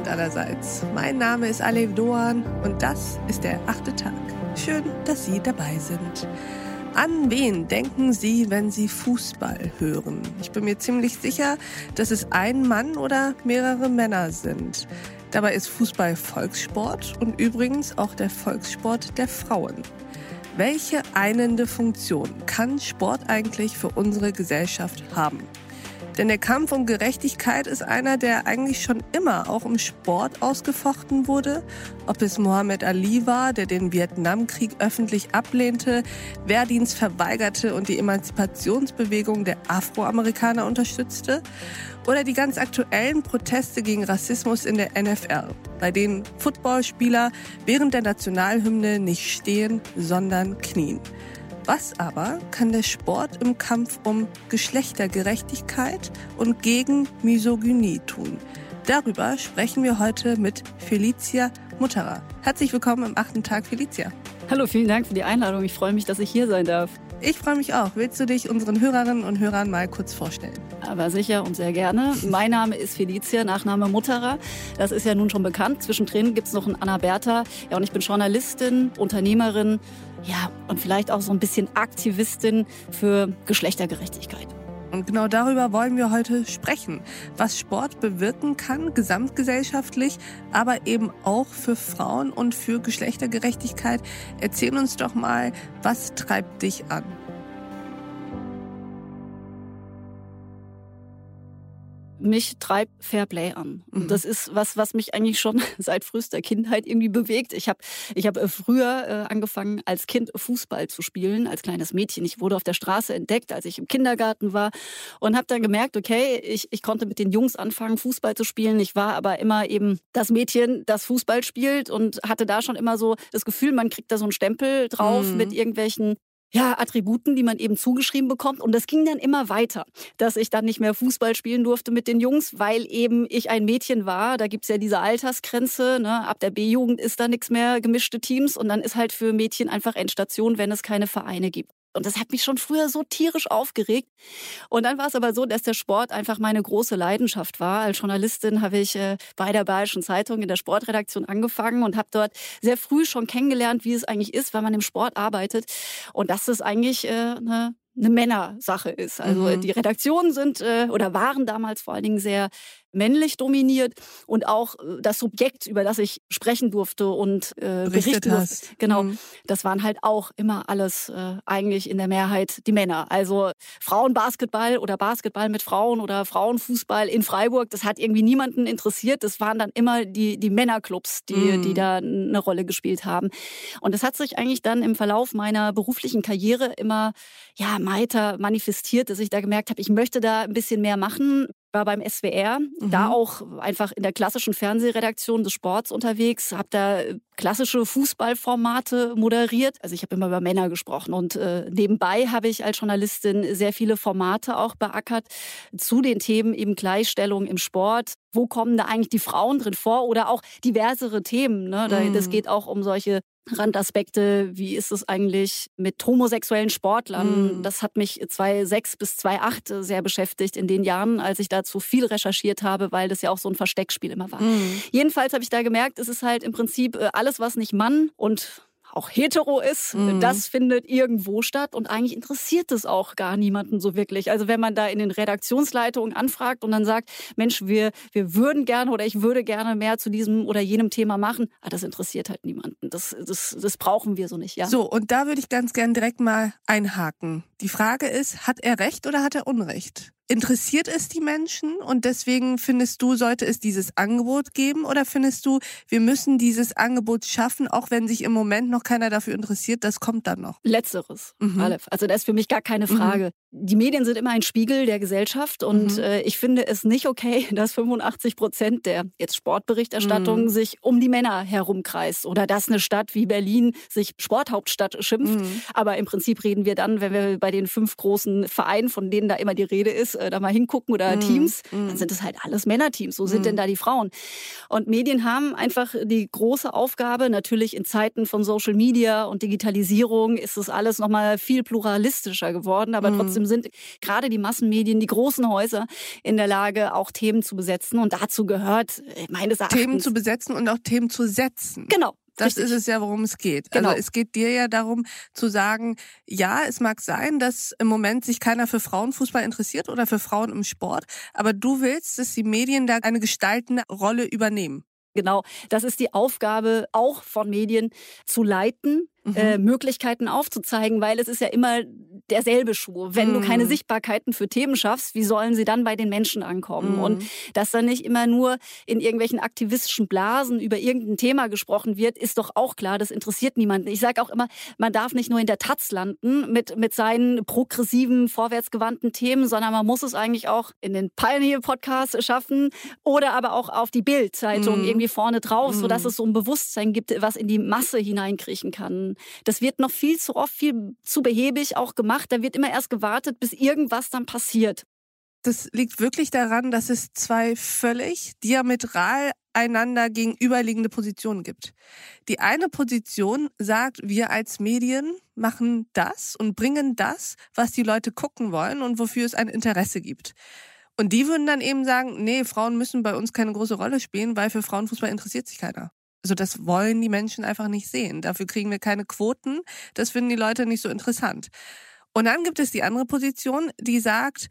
Abend allerseits. Mein Name ist Alev Doan und das ist der achte Tag. Schön, dass Sie dabei sind. An wen denken Sie, wenn Sie Fußball hören? Ich bin mir ziemlich sicher, dass es ein Mann oder mehrere Männer sind. Dabei ist Fußball Volkssport und übrigens auch der Volkssport der Frauen. Welche einende Funktion kann Sport eigentlich für unsere Gesellschaft haben? Denn der Kampf um Gerechtigkeit ist einer, der eigentlich schon immer auch im Sport ausgefochten wurde. Ob es Mohammed Ali war, der den Vietnamkrieg öffentlich ablehnte, Wehrdienst verweigerte und die Emanzipationsbewegung der Afroamerikaner unterstützte. Oder die ganz aktuellen Proteste gegen Rassismus in der NFL, bei denen Footballspieler während der Nationalhymne nicht stehen, sondern knien. Was aber kann der Sport im Kampf um Geschlechtergerechtigkeit und gegen Misogynie tun? Darüber sprechen wir heute mit Felicia Mutterer. Herzlich willkommen im achten Tag, Felicia. Hallo, vielen Dank für die Einladung. Ich freue mich, dass ich hier sein darf. Ich freue mich auch. Willst du dich unseren Hörerinnen und Hörern mal kurz vorstellen? Aber sicher und sehr gerne. Mein Name ist Felicia, Nachname Mutterer. Das ist ja nun schon bekannt. Zwischendrin gibt es noch einen Anna Bertha. Ja, und ich bin Journalistin, Unternehmerin, ja, und vielleicht auch so ein bisschen Aktivistin für Geschlechtergerechtigkeit. Und genau darüber wollen wir heute sprechen, was Sport bewirken kann, gesamtgesellschaftlich, aber eben auch für Frauen und für Geschlechtergerechtigkeit. Erzähl uns doch mal, was treibt dich an? Mich treibt Fairplay an. Und mhm. das ist was, was mich eigentlich schon seit frühester Kindheit irgendwie bewegt. Ich habe ich hab äh, früher äh, angefangen, als Kind Fußball zu spielen, als kleines Mädchen. Ich wurde auf der Straße entdeckt, als ich im Kindergarten war und habe dann gemerkt, okay, ich, ich konnte mit den Jungs anfangen, Fußball zu spielen. Ich war aber immer eben das Mädchen, das Fußball spielt und hatte da schon immer so das Gefühl, man kriegt da so einen Stempel drauf mhm. mit irgendwelchen ja, Attributen, die man eben zugeschrieben bekommt. Und das ging dann immer weiter, dass ich dann nicht mehr Fußball spielen durfte mit den Jungs, weil eben ich ein Mädchen war. Da gibt's ja diese Altersgrenze. Ne? Ab der B-Jugend ist da nichts mehr gemischte Teams. Und dann ist halt für Mädchen einfach Endstation, wenn es keine Vereine gibt. Und das hat mich schon früher so tierisch aufgeregt. Und dann war es aber so, dass der Sport einfach meine große Leidenschaft war. Als Journalistin habe ich äh, bei der Bayerischen Zeitung in der Sportredaktion angefangen und habe dort sehr früh schon kennengelernt, wie es eigentlich ist, wenn man im Sport arbeitet. Und das ist eigentlich äh, eine eine Männersache ist. Also mhm. die Redaktionen sind äh, oder waren damals vor allen Dingen sehr männlich dominiert und auch äh, das Subjekt, über das ich sprechen durfte und äh, berichten durfte, genau, mhm. das waren halt auch immer alles äh, eigentlich in der Mehrheit die Männer. Also Frauenbasketball oder Basketball mit Frauen oder Frauenfußball in Freiburg, das hat irgendwie niemanden interessiert. Das waren dann immer die, die Männerclubs, die, mhm. die da eine Rolle gespielt haben. Und das hat sich eigentlich dann im Verlauf meiner beruflichen Karriere immer ja, weiter manifestiert, dass ich da gemerkt habe, ich möchte da ein bisschen mehr machen war beim SWR, mhm. da auch einfach in der klassischen Fernsehredaktion des Sports unterwegs, habe da äh, klassische Fußballformate moderiert. Also ich habe immer über Männer gesprochen und äh, nebenbei habe ich als Journalistin sehr viele Formate auch beackert zu den Themen eben Gleichstellung im Sport. Wo kommen da eigentlich die Frauen drin vor oder auch diversere Themen? Ne? Das mhm. geht auch um solche Randaspekte, wie ist es eigentlich mit homosexuellen Sportlern? Mhm. Das hat mich 2006 bis 2008 sehr beschäftigt in den Jahren, als ich dazu viel recherchiert habe, weil das ja auch so ein Versteckspiel immer war. Mhm. Jedenfalls habe ich da gemerkt, es ist halt im Prinzip äh, alles, was nicht Mann und auch hetero ist, mhm. das findet irgendwo statt und eigentlich interessiert es auch gar niemanden so wirklich. Also wenn man da in den Redaktionsleitungen anfragt und dann sagt, Mensch, wir, wir würden gerne oder ich würde gerne mehr zu diesem oder jenem Thema machen, ah, das interessiert halt niemanden. Das, das, das brauchen wir so nicht, ja. So, und da würde ich ganz gern direkt mal einhaken. Die Frage ist, hat er Recht oder hat er Unrecht? interessiert es die Menschen und deswegen findest du, sollte es dieses Angebot geben oder findest du, wir müssen dieses Angebot schaffen, auch wenn sich im Moment noch keiner dafür interessiert, das kommt dann noch? Letzteres, mhm. Aleph. Also das ist für mich gar keine mhm. Frage. Mhm. Die Medien sind immer ein Spiegel der Gesellschaft und mhm. äh, ich finde es nicht okay, dass 85 Prozent der jetzt Sportberichterstattung mhm. sich um die Männer herumkreist oder dass eine Stadt wie Berlin sich Sporthauptstadt schimpft. Mhm. Aber im Prinzip reden wir dann, wenn wir bei den fünf großen Vereinen, von denen da immer die Rede ist, äh, da mal hingucken oder mm, Teams, mm. dann sind es halt alles Männerteams. Wo sind denn da die Frauen? Und Medien haben einfach die große Aufgabe, natürlich in Zeiten von Social Media und Digitalisierung ist es alles nochmal viel pluralistischer geworden, aber trotzdem Trotzdem sind gerade die Massenmedien, die großen Häuser in der Lage, auch Themen zu besetzen. Und dazu gehört meines Erachtens... Themen zu besetzen und auch Themen zu setzen. Genau. Das Richtig. ist es ja, worum es geht. Genau. Also es geht dir ja darum zu sagen, ja, es mag sein, dass im Moment sich keiner für Frauenfußball interessiert oder für Frauen im Sport, aber du willst, dass die Medien da eine gestaltende Rolle übernehmen. Genau, das ist die Aufgabe auch von Medien zu leiten, mhm. äh, Möglichkeiten aufzuzeigen, weil es ist ja immer derselbe Schuh. Wenn mhm. du keine mhm. Sichtbarkeiten für Themen schaffst, wie sollen sie dann bei den Menschen ankommen? Mhm. Und dass dann nicht immer nur in irgendwelchen aktivistischen Blasen über irgendein Thema gesprochen wird, ist doch auch klar, das interessiert niemanden. Ich sage auch immer, man darf nicht nur in der Taz landen mit, mit seinen progressiven, vorwärtsgewandten Themen, sondern man muss es eigentlich auch in den Pioneer-Podcast schaffen oder aber auch auf die Bild-Zeitung mhm. irgendwie vorne drauf, sodass mhm. es so ein Bewusstsein gibt, was in die Masse hineinkriechen kann. Das wird noch viel zu oft, viel zu behäbig auch gemacht. Da wird immer erst gewartet, bis irgendwas dann passiert. Das liegt wirklich daran, dass es zwei völlig diametral einander gegenüberliegende Positionen gibt. Die eine Position sagt, wir als Medien machen das und bringen das, was die Leute gucken wollen und wofür es ein Interesse gibt. Und die würden dann eben sagen, nee, Frauen müssen bei uns keine große Rolle spielen, weil für Frauenfußball interessiert sich keiner. Also das wollen die Menschen einfach nicht sehen. Dafür kriegen wir keine Quoten. Das finden die Leute nicht so interessant. Und dann gibt es die andere Position, die sagt,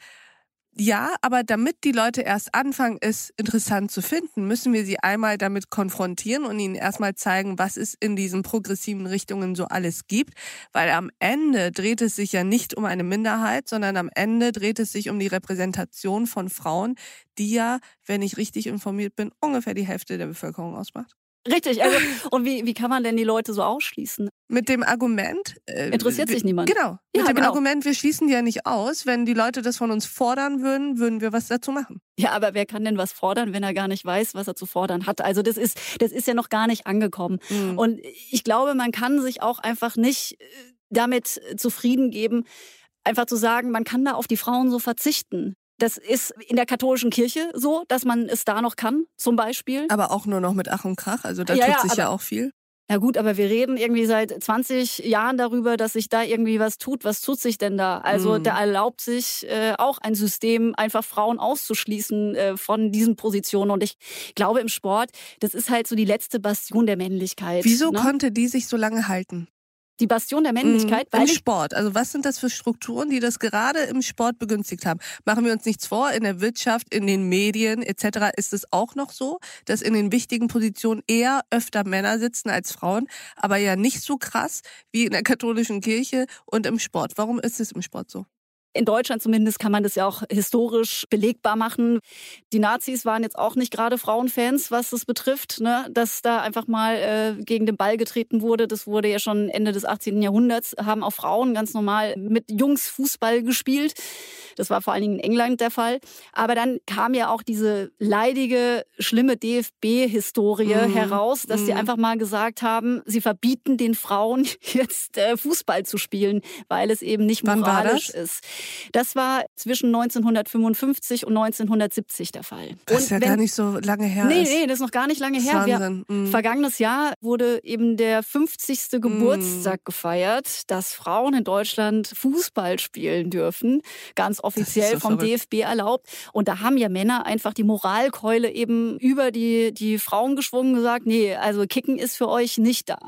ja, aber damit die Leute erst anfangen, es interessant zu finden, müssen wir sie einmal damit konfrontieren und ihnen erstmal zeigen, was es in diesen progressiven Richtungen so alles gibt. Weil am Ende dreht es sich ja nicht um eine Minderheit, sondern am Ende dreht es sich um die Repräsentation von Frauen, die ja, wenn ich richtig informiert bin, ungefähr die Hälfte der Bevölkerung ausmacht. Richtig, also und wie, wie kann man denn die Leute so ausschließen? Mit dem Argument. Äh, Interessiert sich niemand. Genau. Mit ja, dem genau. Argument, wir schließen die ja nicht aus. Wenn die Leute das von uns fordern würden, würden wir was dazu machen. Ja, aber wer kann denn was fordern, wenn er gar nicht weiß, was er zu fordern hat? Also das ist, das ist ja noch gar nicht angekommen. Mhm. Und ich glaube, man kann sich auch einfach nicht äh, damit zufrieden geben, einfach zu sagen, man kann da auf die Frauen so verzichten. Das ist in der katholischen Kirche so, dass man es da noch kann, zum Beispiel. Aber auch nur noch mit Ach und Krach. Also da ja, tut sich ja, ja auch viel. Ja gut, aber wir reden irgendwie seit 20 Jahren darüber, dass sich da irgendwie was tut. Was tut sich denn da? Also mhm. da erlaubt sich äh, auch ein System, einfach Frauen auszuschließen äh, von diesen Positionen. Und ich glaube im Sport, das ist halt so die letzte Bastion der Männlichkeit. Wieso ne? konnte die sich so lange halten? Die Bastion der Männlichkeit. Mhm, Im Sport. Also was sind das für Strukturen, die das gerade im Sport begünstigt haben? Machen wir uns nichts vor, in der Wirtschaft, in den Medien etc. ist es auch noch so, dass in den wichtigen Positionen eher öfter Männer sitzen als Frauen, aber ja nicht so krass wie in der katholischen Kirche und im Sport. Warum ist es im Sport so? In Deutschland zumindest kann man das ja auch historisch belegbar machen. Die Nazis waren jetzt auch nicht gerade Frauenfans, was das betrifft, ne? dass da einfach mal äh, gegen den Ball getreten wurde. Das wurde ja schon Ende des 18. Jahrhunderts, haben auch Frauen ganz normal mit Jungs Fußball gespielt. Das war vor allen Dingen in England der Fall. Aber dann kam ja auch diese leidige, schlimme DFB-Historie mhm. heraus, dass mhm. sie einfach mal gesagt haben, sie verbieten den Frauen jetzt äh, Fußball zu spielen, weil es eben nicht moralisch ist. Das war zwischen 1955 und 1970 der Fall. Das ist ja wenn, gar nicht so lange her. Nee, nee, das ist noch gar nicht lange her. Wir, mhm. Vergangenes Jahr wurde eben der 50. Mhm. Geburtstag gefeiert, dass Frauen in Deutschland Fußball spielen dürfen. Ganz offiziell vom. DFB erlaubt. Und da haben ja Männer einfach die Moralkeule eben über die, die Frauen geschwungen und gesagt, nee, also Kicken ist für euch nicht da.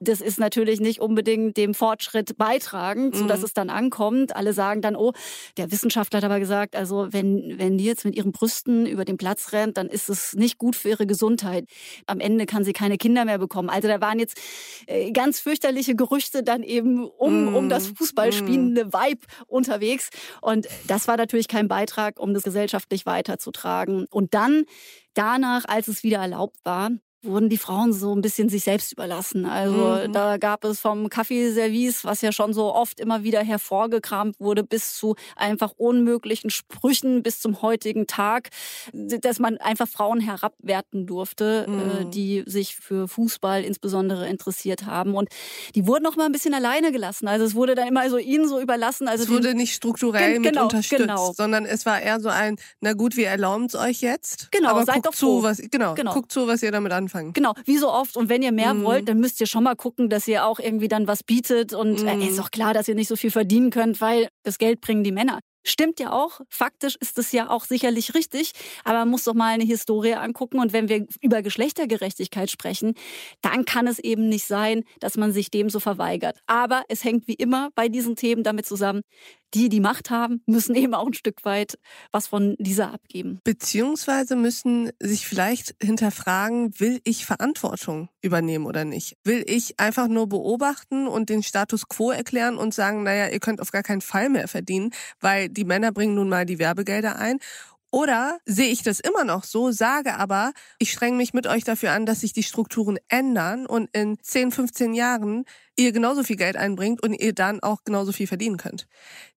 Das ist natürlich nicht unbedingt dem Fortschritt beitragend, sodass mhm. es dann ankommt. Alle sagen dann, oh, der Wissenschaftler hat aber gesagt, also wenn, wenn die jetzt mit ihren Brüsten über den Platz rennt, dann ist es nicht gut für ihre Gesundheit. Am Ende kann sie keine Kinder mehr bekommen. Also da waren jetzt äh, ganz fürchterliche Gerüchte dann eben um, mm. um das Fußballspielende mm. Vibe unterwegs. Und das war natürlich kein Beitrag, um das gesellschaftlich weiterzutragen. Und dann danach, als es wieder erlaubt war, wurden die Frauen so ein bisschen sich selbst überlassen. Also mhm. da gab es vom Kaffeeservice, was ja schon so oft immer wieder hervorgekramt wurde, bis zu einfach unmöglichen Sprüchen bis zum heutigen Tag, dass man einfach Frauen herabwerten durfte, äh, mhm. die sich für Fußball insbesondere interessiert haben. Und die wurden noch mal ein bisschen alleine gelassen. Also es wurde dann immer so ihnen so überlassen. Also es wurde nicht strukturell gen, genau, mit unterstützt, genau. sondern es war eher so ein, na gut, wir erlauben es euch jetzt. Genau, aber seid guckt doch zu, was, genau, genau, guckt zu, was ihr damit anfangt anfangen. Genau, wie so oft. Und wenn ihr mehr mhm. wollt, dann müsst ihr schon mal gucken, dass ihr auch irgendwie dann was bietet. Und äh, mhm. äh, ist auch klar, dass ihr nicht so viel verdienen könnt, weil das Geld bringen die Männer. Stimmt ja auch. Faktisch ist es ja auch sicherlich richtig. Aber man muss doch mal eine Historie angucken. Und wenn wir über Geschlechtergerechtigkeit sprechen, dann kann es eben nicht sein, dass man sich dem so verweigert. Aber es hängt wie immer bei diesen Themen damit zusammen, die die Macht haben, müssen eben auch ein Stück weit was von dieser abgeben. Beziehungsweise müssen sich vielleicht hinterfragen, will ich Verantwortung übernehmen oder nicht? Will ich einfach nur beobachten und den Status quo erklären und sagen, naja, ihr könnt auf gar keinen Fall mehr verdienen, weil die Männer bringen nun mal die Werbegelder ein oder sehe ich das immer noch so, sage aber, ich strenge mich mit euch dafür an, dass sich die Strukturen ändern und in 10, 15 Jahren ihr genauso viel Geld einbringt und ihr dann auch genauso viel verdienen könnt.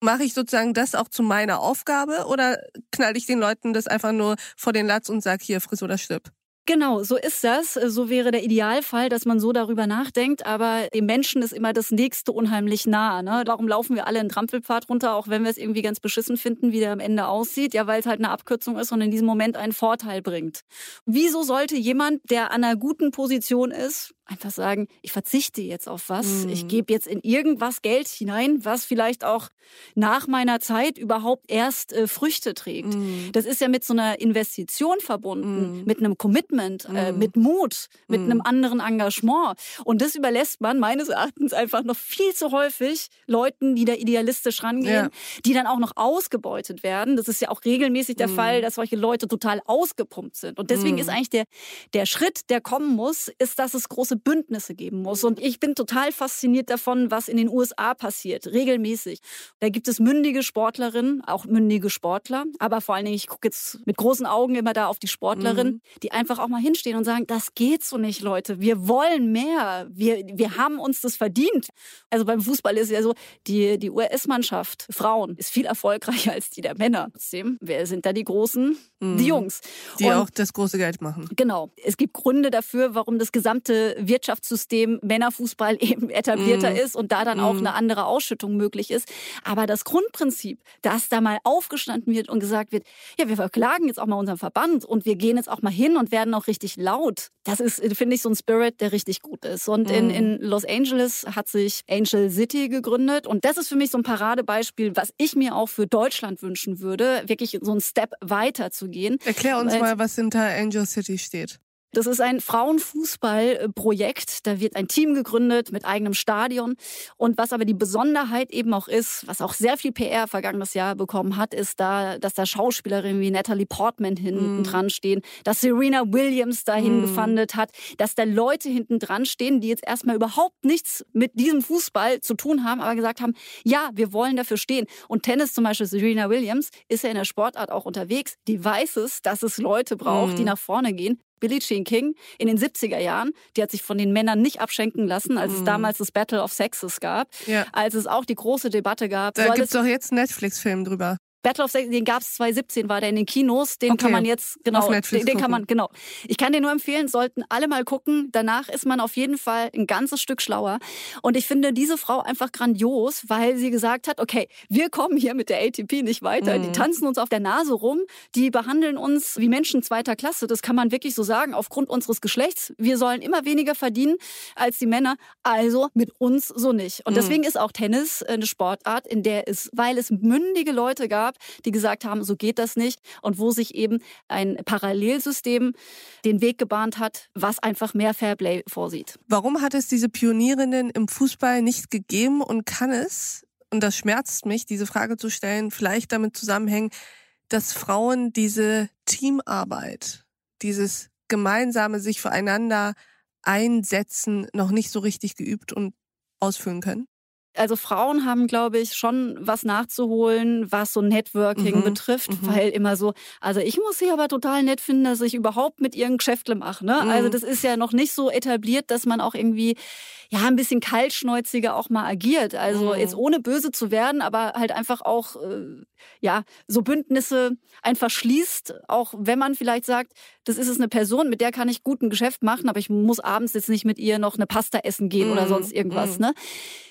Mache ich sozusagen das auch zu meiner Aufgabe oder knall ich den Leuten das einfach nur vor den Latz und sag hier, friss oder stirb? Genau, so ist das. So wäre der Idealfall, dass man so darüber nachdenkt. Aber dem Menschen ist immer das Nächste unheimlich nah. Ne? Darum laufen wir alle einen Trampelpfad runter, auch wenn wir es irgendwie ganz beschissen finden, wie der am Ende aussieht. Ja, weil es halt eine Abkürzung ist und in diesem Moment einen Vorteil bringt. Wieso sollte jemand, der an einer guten Position ist, einfach sagen, ich verzichte jetzt auf was, mhm. ich gebe jetzt in irgendwas Geld hinein, was vielleicht auch nach meiner Zeit überhaupt erst äh, Früchte trägt. Mhm. Das ist ja mit so einer Investition verbunden, mhm. mit einem Commitment, äh, mhm. mit Mut, mit einem mhm. anderen Engagement. Und das überlässt man meines Erachtens einfach noch viel zu häufig Leuten, die da idealistisch rangehen, ja. die dann auch noch ausgebeutet werden. Das ist ja auch regelmäßig der Fall, mhm. dass solche Leute total ausgepumpt sind. Und deswegen ist eigentlich der, der Schritt, der kommen muss, ist, dass es große große Bündnisse geben muss. Und ich bin total fasziniert davon, was in den USA passiert, regelmäßig. Da gibt es mündige Sportlerinnen, auch mündige Sportler, aber vor allen Dingen, ich gucke jetzt mit großen Augen immer da auf die Sportlerinnen, mhm. die einfach auch mal hinstehen und sagen, das geht so nicht, Leute. Wir wollen mehr. Wir, wir haben uns das verdient. Also beim Fußball ist es ja so, die, die US-Mannschaft, Frauen, ist viel erfolgreicher als die der Männer. Trotzdem, wer sind da die Großen? Mhm. Die Jungs. Die und, auch das große Geld machen. Genau. Es gibt Gründe dafür, warum das gesamte Wirtschaftssystem Männerfußball eben etablierter mm. ist und da dann mm. auch eine andere Ausschüttung möglich ist. Aber das Grundprinzip, dass da mal aufgestanden wird und gesagt wird, ja, wir verklagen jetzt auch mal unseren Verband und wir gehen jetzt auch mal hin und werden auch richtig laut. Das ist, finde ich, so ein Spirit, der richtig gut ist. Und mm. in, in Los Angeles hat sich Angel City gegründet und das ist für mich so ein Paradebeispiel, was ich mir auch für Deutschland wünschen würde, wirklich so einen Step weiter zu gehen. Erklär uns mal, was hinter Angel City steht. Das ist ein Frauenfußballprojekt. Da wird ein Team gegründet mit eigenem Stadion. Und was aber die Besonderheit eben auch ist, was auch sehr viel PR vergangenes Jahr bekommen hat, ist da, dass da Schauspielerinnen wie Natalie Portman hinten mm. dran stehen, dass Serena Williams dahin mm. gefundet hat, dass da Leute hinten dran stehen, die jetzt erstmal überhaupt nichts mit diesem Fußball zu tun haben, aber gesagt haben, ja, wir wollen dafür stehen. Und Tennis zum Beispiel, Serena Williams ist ja in der Sportart auch unterwegs. Die weiß es, dass es Leute braucht, mm. die nach vorne gehen. Billie Jean King in den 70er Jahren, die hat sich von den Männern nicht abschenken lassen, als mm. es mhm. damals das Battle of Sexes gab, ja. als es auch die große Debatte gab. Da gibt es doch jetzt einen Netflix-Film drüber. Battle of Sex, den gab es 2017, war der in den Kinos. Den okay. kann man jetzt, genau, den, den kann man, genau. Ich kann den nur empfehlen, sollten alle mal gucken. Danach ist man auf jeden Fall ein ganzes Stück schlauer. Und ich finde diese Frau einfach grandios, weil sie gesagt hat, okay, wir kommen hier mit der ATP nicht weiter. Mhm. Die tanzen uns auf der Nase rum. Die behandeln uns wie Menschen zweiter Klasse. Das kann man wirklich so sagen, aufgrund unseres Geschlechts. Wir sollen immer weniger verdienen als die Männer. Also mit uns so nicht. Und mhm. deswegen ist auch Tennis eine Sportart, in der es, weil es mündige Leute gab, gab, die gesagt haben, so geht das nicht und wo sich eben ein Parallelsystem den Weg gebahnt hat, was einfach mehr Fairplay vorsieht. Warum hat es diese Pionierinnen im Fußball nicht gegeben und kann es, und das schmerzt mich, diese Frage zu stellen, vielleicht damit zusammenhängen, dass Frauen diese Teamarbeit, dieses gemeinsame sich füreinander einsetzen, noch nicht so richtig geübt und ausführen können? Also Frauen haben, glaube ich, schon was nachzuholen, was so Networking mhm. betrifft, mhm. weil immer so, also ich muss sie aber total nett finden, dass ich überhaupt mit ihren Geschäftle mache. Ne? Also mhm. Also das ist ja noch nicht so etabliert, dass man auch irgendwie ja ein bisschen kaltschnäuziger auch mal agiert. Also mhm. jetzt ohne böse zu werden, aber halt einfach auch äh, ja so Bündnisse einfach schließt, auch wenn man vielleicht sagt, das ist es eine Person, mit der kann ich gut ein Geschäft machen, aber ich muss abends jetzt nicht mit ihr noch eine Pasta essen gehen mm, oder sonst irgendwas. Mm. Ne?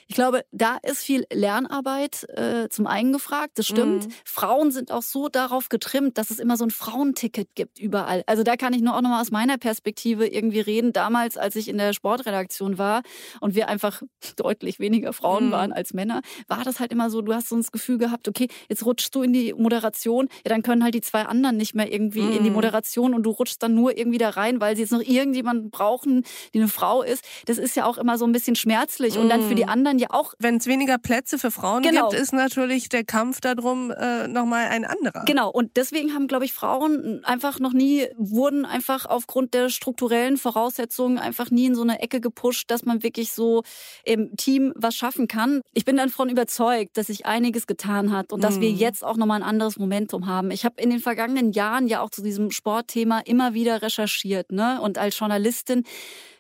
Ich glaube, da ist viel Lernarbeit äh, zum einen gefragt, das stimmt. Mhm. Frauen sind auch so darauf getrimmt, dass es immer so ein Frauenticket gibt überall. Also da kann ich nur auch nochmal aus meiner Perspektive irgendwie reden. Damals, als ich in der Sportredaktion war und wir einfach deutlich weniger Frauen mhm. waren als Männer, war das halt immer so, du hast so das Gefühl gehabt, okay, jetzt rutschst du in die Moderation, ja, dann können halt die zwei anderen nicht mehr irgendwie in die mhm. Moderation und du rutschst dann nur irgendwie da rein, weil sie jetzt noch irgendjemanden brauchen, die eine Frau ist. Das ist ja auch immer so ein bisschen schmerzlich. Und dann für die mhm. anderen ja auch. Wenn es weniger Plätze für Frauen genau. gibt, ist natürlich der Kampf darum äh, nochmal ein anderer. Genau. Und deswegen haben, glaube ich, Frauen einfach noch nie, wurden einfach aufgrund der strukturellen Voraussetzungen einfach nie in so eine Ecke gepusht, dass man wirklich so im Team was schaffen kann. Ich bin davon überzeugt, dass sich einiges getan hat und dass wir mhm. jetzt auch nochmal ein anderes Momentum haben. Ich habe in den vergangenen Jahren ja auch zu diesem Sportthema immer wieder recherchiert. Ne? Und als Journalistin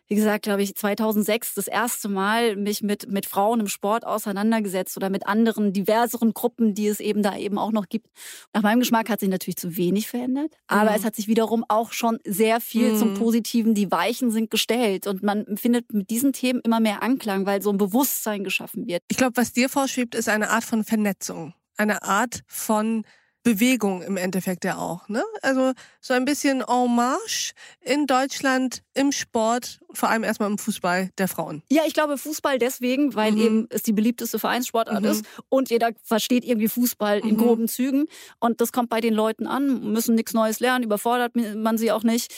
wie gesagt, glaube ich, 2006 das erste Mal mich mit, mit Frauen im Sport auseinandergesetzt oder mit anderen diverseren Gruppen, die es eben da eben auch noch gibt. Nach meinem Geschmack hat sich natürlich zu wenig verändert, aber mhm. es hat sich wiederum auch schon sehr viel mhm. zum Positiven. Die Weichen sind gestellt und man findet mit diesen Themen immer mehr Anklang, weil so ein Bewusstsein geschaffen wird. Ich glaube, was dir vorschwebt, ist eine Art von Vernetzung, eine Art von Bewegung im Endeffekt ja auch. Ne? Also so ein bisschen en marche in Deutschland im Sport, vor allem erstmal im Fußball der Frauen. Ja, ich glaube Fußball deswegen, weil mhm. eben es die beliebteste Vereinssportart mhm. ist und jeder versteht irgendwie Fußball mhm. in groben Zügen und das kommt bei den Leuten an, müssen nichts Neues lernen, überfordert man sie auch nicht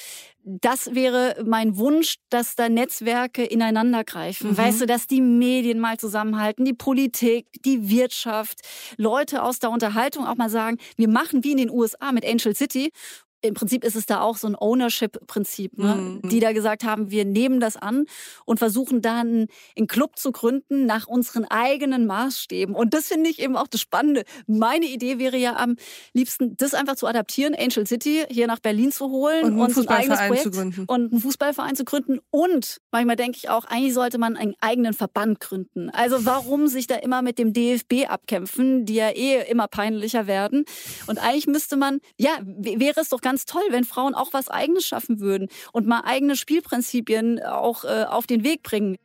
das wäre mein Wunsch, dass da Netzwerke ineinander greifen. Mhm. Weißt du, dass die Medien mal zusammenhalten, die Politik, die Wirtschaft, Leute aus der Unterhaltung auch mal sagen, wir machen wie in den USA mit Angel City im Prinzip ist es da auch so ein Ownership-Prinzip, ne? Mhm. die da gesagt haben, wir nehmen das an und versuchen dann einen Club zu gründen nach unseren eigenen Maßstäben. Und das finde ich eben auch das Spannende. Meine Idee wäre ja am liebsten, das einfach zu adaptieren, Angel City hier nach Berlin zu holen und, und ein eigenes Projekt zu gründen. und einen Fußballverein zu gründen. Und manchmal denke ich auch, eigentlich sollte man einen eigenen Verband gründen. Also warum sich da immer mit dem DFB abkämpfen, die ja eh immer peinlicher werden. Und eigentlich müsste man, ja, wäre es doch ganz toll, wenn Frauen auch was Eigenes schaffen würden und mal eigene Spielprinzipien auch äh, auf den Weg bringen.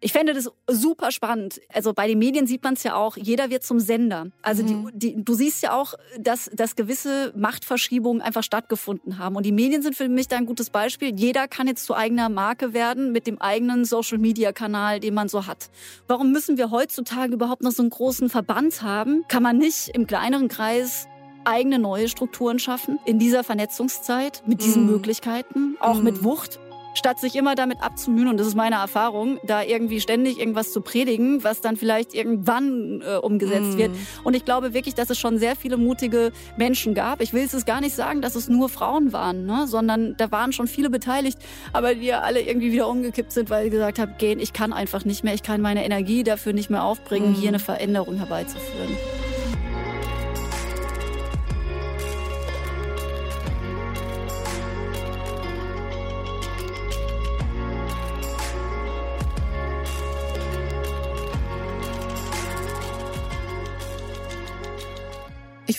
Ich fände das super spannend. Also bei den Medien sieht man es ja auch, jeder wird zum Sender. Also mhm. die, die, du siehst ja auch, dass, dass gewisse Machtverschiebungen einfach stattgefunden haben. Und die Medien sind für mich da ein gutes Beispiel. Jeder kann jetzt zu eigener Marke werden mit dem eigenen Social-Media-Kanal, den man so hat. Warum müssen wir heutzutage überhaupt noch so einen großen Verband haben? Kann man nicht im kleineren Kreis eigene neue Strukturen schaffen in dieser Vernetzungszeit mit diesen mm. Möglichkeiten, auch mm. mit Wucht. Statt sich immer damit abzumühen, und das ist meine Erfahrung, da irgendwie ständig irgendwas zu predigen, was dann vielleicht irgendwann äh, umgesetzt mm. wird. Und ich glaube wirklich, dass es schon sehr viele mutige Menschen gab. Ich will es gar nicht sagen, dass es nur Frauen waren, ne? sondern da waren schon viele beteiligt, aber die ja alle irgendwie wieder umgekippt sind, weil sie gesagt haben, gehen, ich kann einfach nicht mehr, ich kann meine Energie dafür nicht mehr aufbringen, hier eine Veränderung herbeizuführen.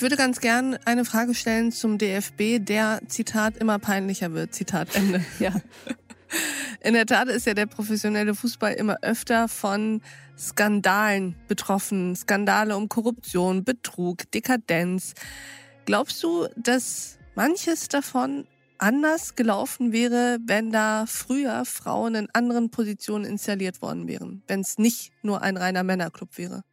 Würde ganz gern eine Frage stellen zum DFB, der Zitat immer peinlicher wird. Zitat Ende. Ja. In der Tat ist ja der professionelle Fußball immer öfter von Skandalen betroffen. Skandale um Korruption, Betrug, Dekadenz. Glaubst du, dass manches davon anders gelaufen wäre, wenn da früher Frauen in anderen Positionen installiert worden wären, wenn es nicht nur ein reiner Männerclub wäre?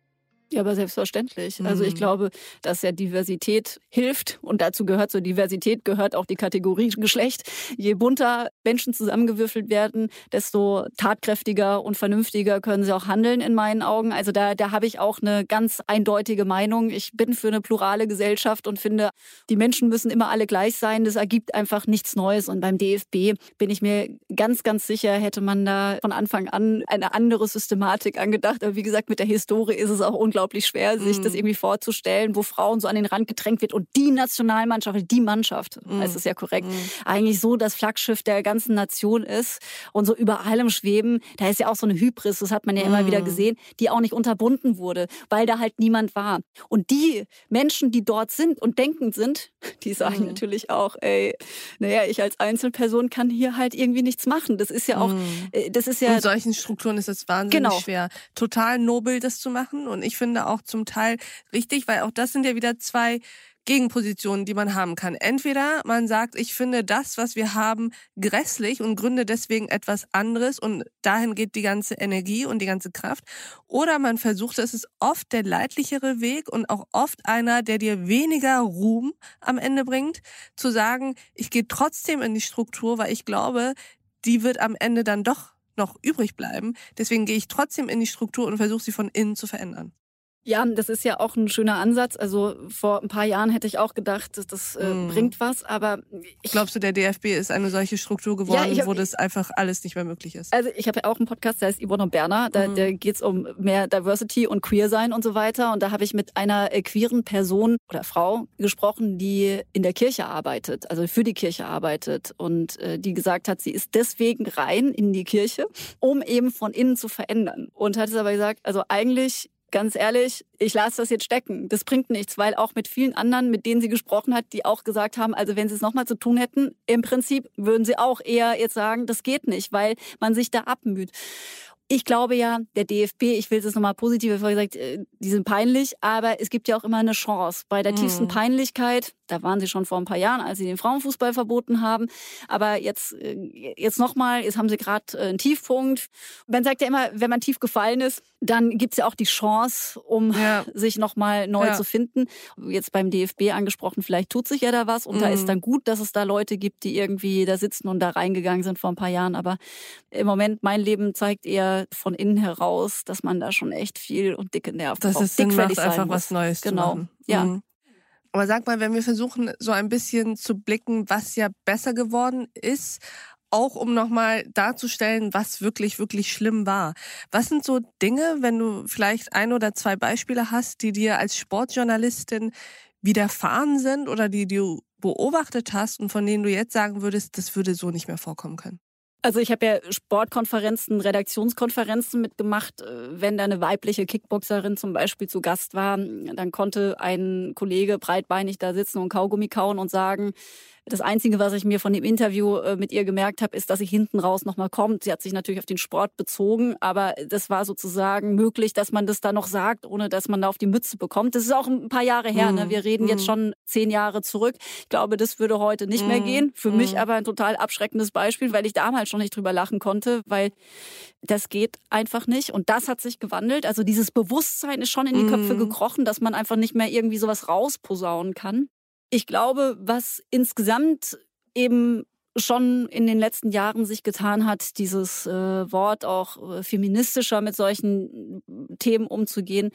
Ja, aber selbstverständlich. Mhm. Also ich mhm. glaube, dass ja Diversität hilft und dazu gehört zur Diversität gehört auch die Kategorie Geschlecht. Je bunter Menschen zusammengewürfelt werden, desto tatkräftiger und vernünftiger können sie auch handeln in meinen Augen. Also da, da habe ich auch eine ganz eindeutige Meinung. Ich bin für eine plurale Gesellschaft und finde, die Menschen müssen immer alle gleich sein. Das ergibt einfach nichts Neues. Und beim DFB bin ich mir ganz, ganz sicher hätte man da von Anfang an eine andere Systematik angedacht. Aber wie gesagt, mit der Historie ist es auch unglaublich schwer, sich mm. das irgendwie vorzustellen, wo Frauen so an den Rand gedrängt wird und die Nationalmannschaft, die Mannschaft, mm. heißt es ja korrekt, mm. eigentlich so das Flaggschiff der ganzen Nation ist und so über allem schweben. Da ist ja auch so eine Hybris, das hat man ja immer wieder mm. gesehen, die auch nicht unterbunden wurde, weil da halt niemand war. Und die Menschen, die dort sind und denkend sind, die sagen mm. natürlich auch, ey, naja, ich als Einzelperson kann hier halt irgendwie nichts machen. Das ist ja auch, mm. das ist ja. In solchen Strukturen ist es wahnsinnig genau. schwer. Total nobel, das zu machen. Und ich finde auch zum Teil richtig, weil auch das sind ja wieder zwei Gegenpositionen, die man haben kann. Entweder man sagt, ich finde das, was wir haben, grässlich und gründe deswegen etwas anderes und dahin geht die ganze Energie und die ganze Kraft. Oder man versucht, es ist oft der leidlichere Weg und auch oft einer, der dir weniger Ruhm am Ende bringt, zu sagen, ich gehe trotzdem in die Struktur, weil ich glaube, die wird am Ende dann doch noch übrig bleiben. Deswegen gehe ich trotzdem in die Struktur und versuche sie von innen zu verändern. Ja, das ist ja auch ein schöner Ansatz. Also vor ein paar Jahren hätte ich auch gedacht, dass das äh, mm. bringt was, aber ich glaubst du, der DFB ist eine solche Struktur geworden, ja, hab, wo das einfach alles nicht mehr möglich ist? Also ich habe ja auch einen Podcast, der heißt Yvonne und Berner, da, mm. da geht es um mehr Diversity und Queer sein und so weiter. Und da habe ich mit einer äh, queeren Person oder Frau gesprochen, die in der Kirche arbeitet, also für die Kirche arbeitet und äh, die gesagt hat, sie ist deswegen rein in die Kirche, um eben von innen zu verändern. Und hat es aber gesagt, also eigentlich ganz ehrlich, ich lasse das jetzt stecken. Das bringt nichts, weil auch mit vielen anderen, mit denen sie gesprochen hat, die auch gesagt haben, also wenn sie es nochmal zu tun hätten, im Prinzip würden sie auch eher jetzt sagen, das geht nicht, weil man sich da abmüht. Ich glaube ja, der DFB, ich will es nochmal positiv gesagt, äh, die sind peinlich, aber es gibt ja auch immer eine Chance. Bei der mhm. tiefsten Peinlichkeit, da waren sie schon vor ein paar Jahren, als sie den Frauenfußball verboten haben, aber jetzt, äh, jetzt nochmal, jetzt haben sie gerade äh, einen Tiefpunkt. Man sagt ja immer, wenn man tief gefallen ist, dann gibt's ja auch die Chance, um ja. sich nochmal neu ja. zu finden. Jetzt beim DFB angesprochen, vielleicht tut sich ja da was und mhm. da ist mhm. dann gut, dass es da Leute gibt, die irgendwie da sitzen und da reingegangen sind vor ein paar Jahren. Aber im Moment, mein Leben zeigt eher, von innen heraus, dass man da schon echt viel und dicke Nerven Dass es Sinn macht, einfach muss. was Neues genau. zu machen. Ja. Mhm. Aber sag mal, wenn wir versuchen, so ein bisschen zu blicken, was ja besser geworden ist, auch um nochmal darzustellen, was wirklich, wirklich schlimm war. Was sind so Dinge, wenn du vielleicht ein oder zwei Beispiele hast, die dir als Sportjournalistin widerfahren sind oder die du beobachtet hast und von denen du jetzt sagen würdest, das würde so nicht mehr vorkommen können? Also ich habe ja Sportkonferenzen, Redaktionskonferenzen mitgemacht. Äh, wenn da eine weibliche Kickboxerin zum Beispiel zu Gast war, dann konnte ein Kollege breitbeinig da sitzen und Kaugummi kauen und sagen, das Einzige, was ich mir von dem Interview äh, mit ihr gemerkt habe, ist, dass sie hinten raus nochmal kommt. Sie hat sich natürlich auf den Sport bezogen, aber das war sozusagen möglich, dass man das da noch sagt, ohne dass man da auf die Mütze bekommt. Das ist auch ein paar Jahre her. Ne? Mhm. Wir reden jetzt mhm. schon zehn Jahre zurück. Ich glaube, das würde heute nicht mehr mhm. gehen. Für mich aber ein total abschreckendes Beispiel, weil ich damals schon nicht drüber lachen konnte, weil das geht einfach nicht. Und das hat sich gewandelt. Also dieses Bewusstsein ist schon in die Köpfe gekrochen, dass man einfach nicht mehr irgendwie sowas rausposaunen kann. Ich glaube, was insgesamt eben schon in den letzten Jahren sich getan hat, dieses äh, Wort auch äh, feministischer mit solchen Themen umzugehen,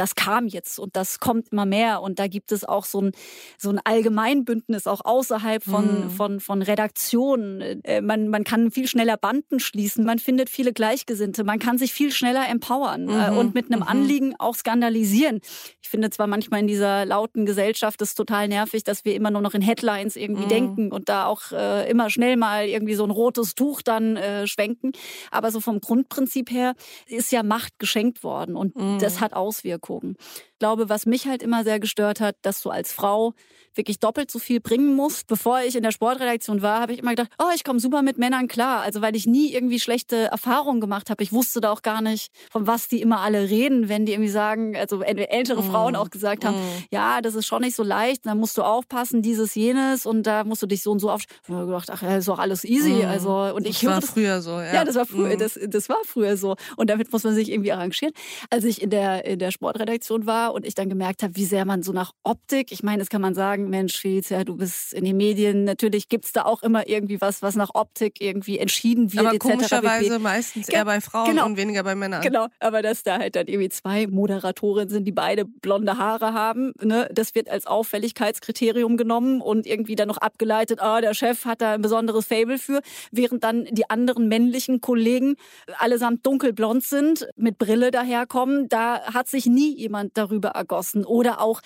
das kam jetzt und das kommt immer mehr. Und da gibt es auch so ein, so ein Allgemeinbündnis, auch außerhalb von, mhm. von, von Redaktionen. Äh, man, man kann viel schneller Banden schließen, man findet viele Gleichgesinnte, man kann sich viel schneller empowern äh, mhm. und mit einem mhm. Anliegen auch skandalisieren. Ich finde zwar manchmal in dieser lauten Gesellschaft ist total nervig, dass wir immer nur noch in Headlines irgendwie mhm. denken und da auch äh, immer schnell mal irgendwie so ein rotes Tuch dann äh, schwenken. Aber so vom Grundprinzip her ist ja Macht geschenkt worden und mhm. das hat Auswirkungen gucken. Ich glaube, was mich halt immer sehr gestört hat, dass du als Frau wirklich doppelt so viel bringen musst. Bevor ich in der Sportredaktion war, habe ich immer gedacht, oh, ich komme super mit Männern klar. Also weil ich nie irgendwie schlechte Erfahrungen gemacht habe. Ich wusste da auch gar nicht, von was die immer alle reden, wenn die irgendwie sagen, also ältere mm. Frauen auch gesagt haben, mm. ja, das ist schon nicht so leicht, da musst du aufpassen, dieses, jenes und da musst du dich so und so aufstellen. Ich habe gedacht, ach, ist doch alles easy. Mm. Also, und das ich war das, früher so, ja. Ja, das war früher, das, das war früher so. Und damit muss man sich irgendwie arrangieren. Als ich in der, in der Sportredaktion war war und ich dann gemerkt habe, wie sehr man so nach Optik, ich meine, das kann man sagen, Mensch, Felicia, du bist in den Medien, natürlich gibt's da auch immer irgendwie was, was nach Optik irgendwie entschieden wird. Aber etc. komischerweise meistens eher bei Frauen genau. und weniger bei Männern. Genau, aber dass da halt dann irgendwie zwei Moderatorinnen sind, die beide blonde Haare haben, ne, das wird als Auffälligkeitskriterium genommen und irgendwie dann noch abgeleitet, ah, der Chef hat da ein besonderes Fable für, während dann die anderen männlichen Kollegen allesamt dunkelblond sind, mit Brille daherkommen. Da hat sich nie jemand darüber ergossen. Oder auch,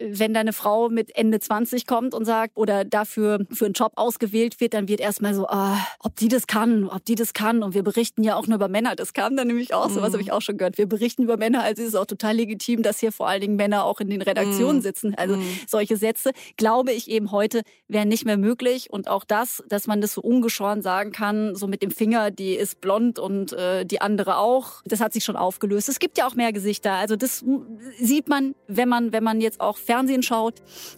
wenn deine Frau mit Ende 20 kommt und sagt, oder dafür für einen Job ausgewählt wird, dann wird erstmal so, ah, ob die das kann, ob die das kann. Und wir berichten ja auch nur über Männer. Das kam dann nämlich auch, so was mhm. habe ich auch schon gehört. Wir berichten über Männer, also ist es auch total legitim, dass hier vor allen Dingen Männer auch in den Redaktionen mm. sitzen. Also mm. solche Sätze, glaube ich eben heute, wären nicht mehr möglich. Und auch das, dass man das so ungeschoren sagen kann, so mit dem Finger, die ist blond und äh, die andere auch, das hat sich schon aufgelöst. Es gibt ja auch mehr Gesichter. Also das sieht man, wenn man, wenn man jetzt auch Fernsehen schaut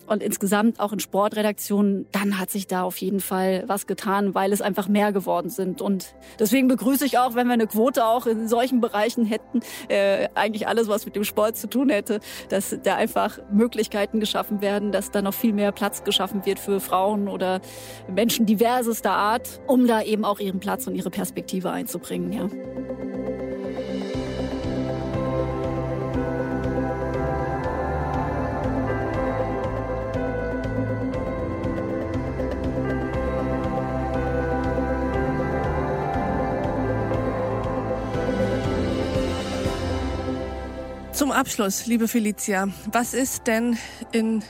und insgesamt auch in Sportredaktionen, dann hat sich da auf jeden Fall was getan, weil es einfach mehr geworden sind. Und deswegen begrüße ich auch, wenn wir eine Quote auch in solchen Bereichen hätten, äh, eigentlich alles, was mit dem Sport zu tun hätte, dass da einfach Möglichkeiten geschaffen werden, dass da noch viel mehr Platz geschaffen wird für Frauen oder Menschen diversester Art, um da eben auch ihren Platz und ihre Perspektive einzubringen. Ja. Zum Abschluss, liebe Felicia, was ist denn in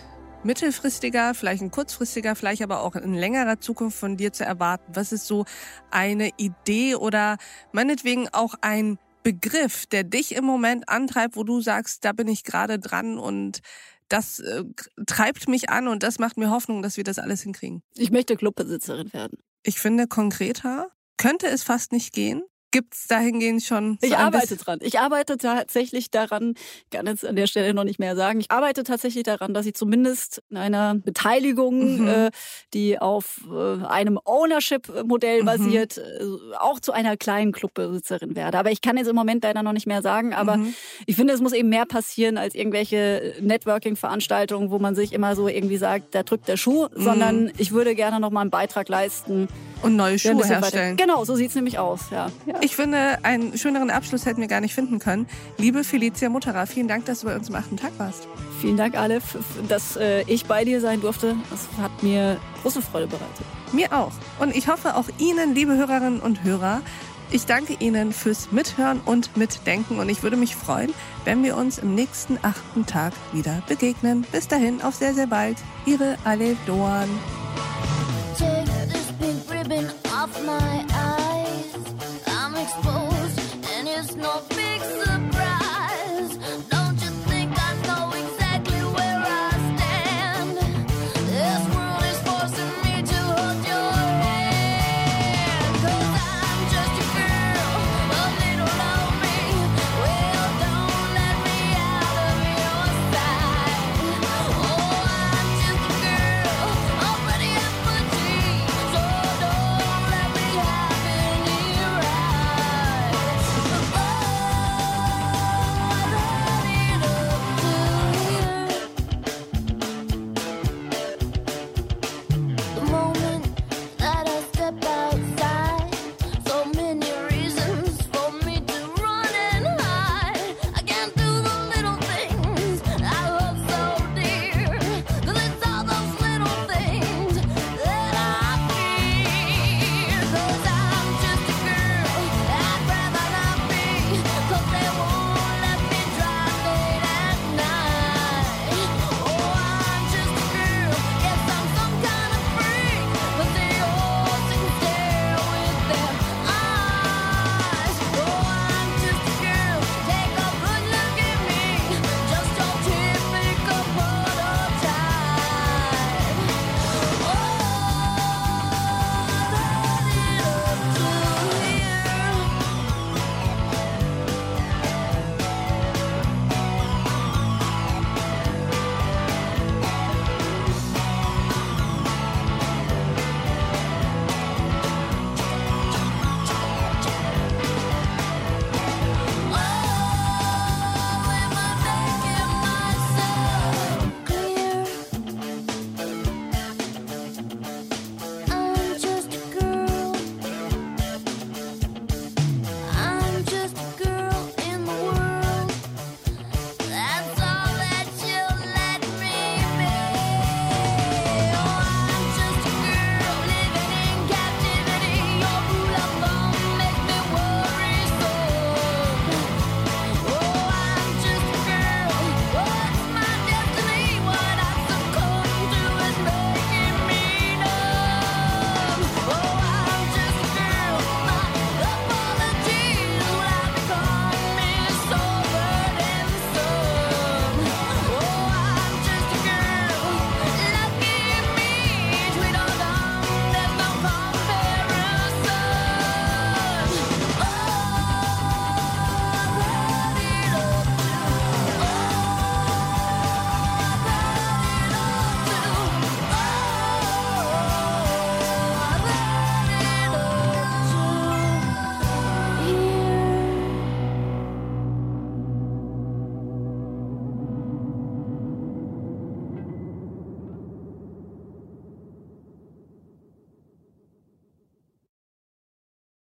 mittelfristiger, vielleicht in kurzfristiger, vielleicht aber auch in längerer Zukunft von dir zu erwarten? Was ist so eine Idee oder meinetwegen auch ein Begriff, der dich im Moment antreibt, wo du sagst, da bin ich gerade dran und das äh, treibt mich an und das macht mir Hoffnung, dass wir das alles hinkriegen? Ich möchte Clubbesitzerin werden. Ich finde konkreter könnte es fast nicht gehen. Gibt es dahingehend schon? So ich arbeite dran. Ich arbeite tatsächlich daran, ich kann jetzt an der Stelle noch nicht mehr sagen, ich arbeite tatsächlich daran, dass ich zumindest in einer Beteiligung, mhm. äh, die auf äh, einem Ownership-Modell mhm. basiert, äh, auch zu einer kleinen Clubbesitzerin werde. Aber ich kann jetzt im Moment leider noch nicht mehr sagen. Aber mhm. ich finde, es muss eben mehr passieren als irgendwelche Networking-Veranstaltungen, wo man sich immer so irgendwie sagt, da drückt der Schuh, sondern mhm. ich würde gerne noch mal einen Beitrag leisten. Und neue Schuhe herstellen. Weiter. Genau, so sieht es nämlich aus, ja. ja. Ich finde, einen schöneren Abschluss hätten wir gar nicht finden können. Liebe Felicia Mutterer, vielen Dank, dass du bei uns am achten Tag warst. Vielen Dank, Aleph, dass äh, ich bei dir sein durfte. Das hat mir große Freude bereitet. Mir auch. Und ich hoffe auch Ihnen, liebe Hörerinnen und Hörer, ich danke Ihnen fürs Mithören und Mitdenken und ich würde mich freuen, wenn wir uns im nächsten achten Tag wieder begegnen. Bis dahin, auf sehr, sehr bald. Ihre Ale Doan. no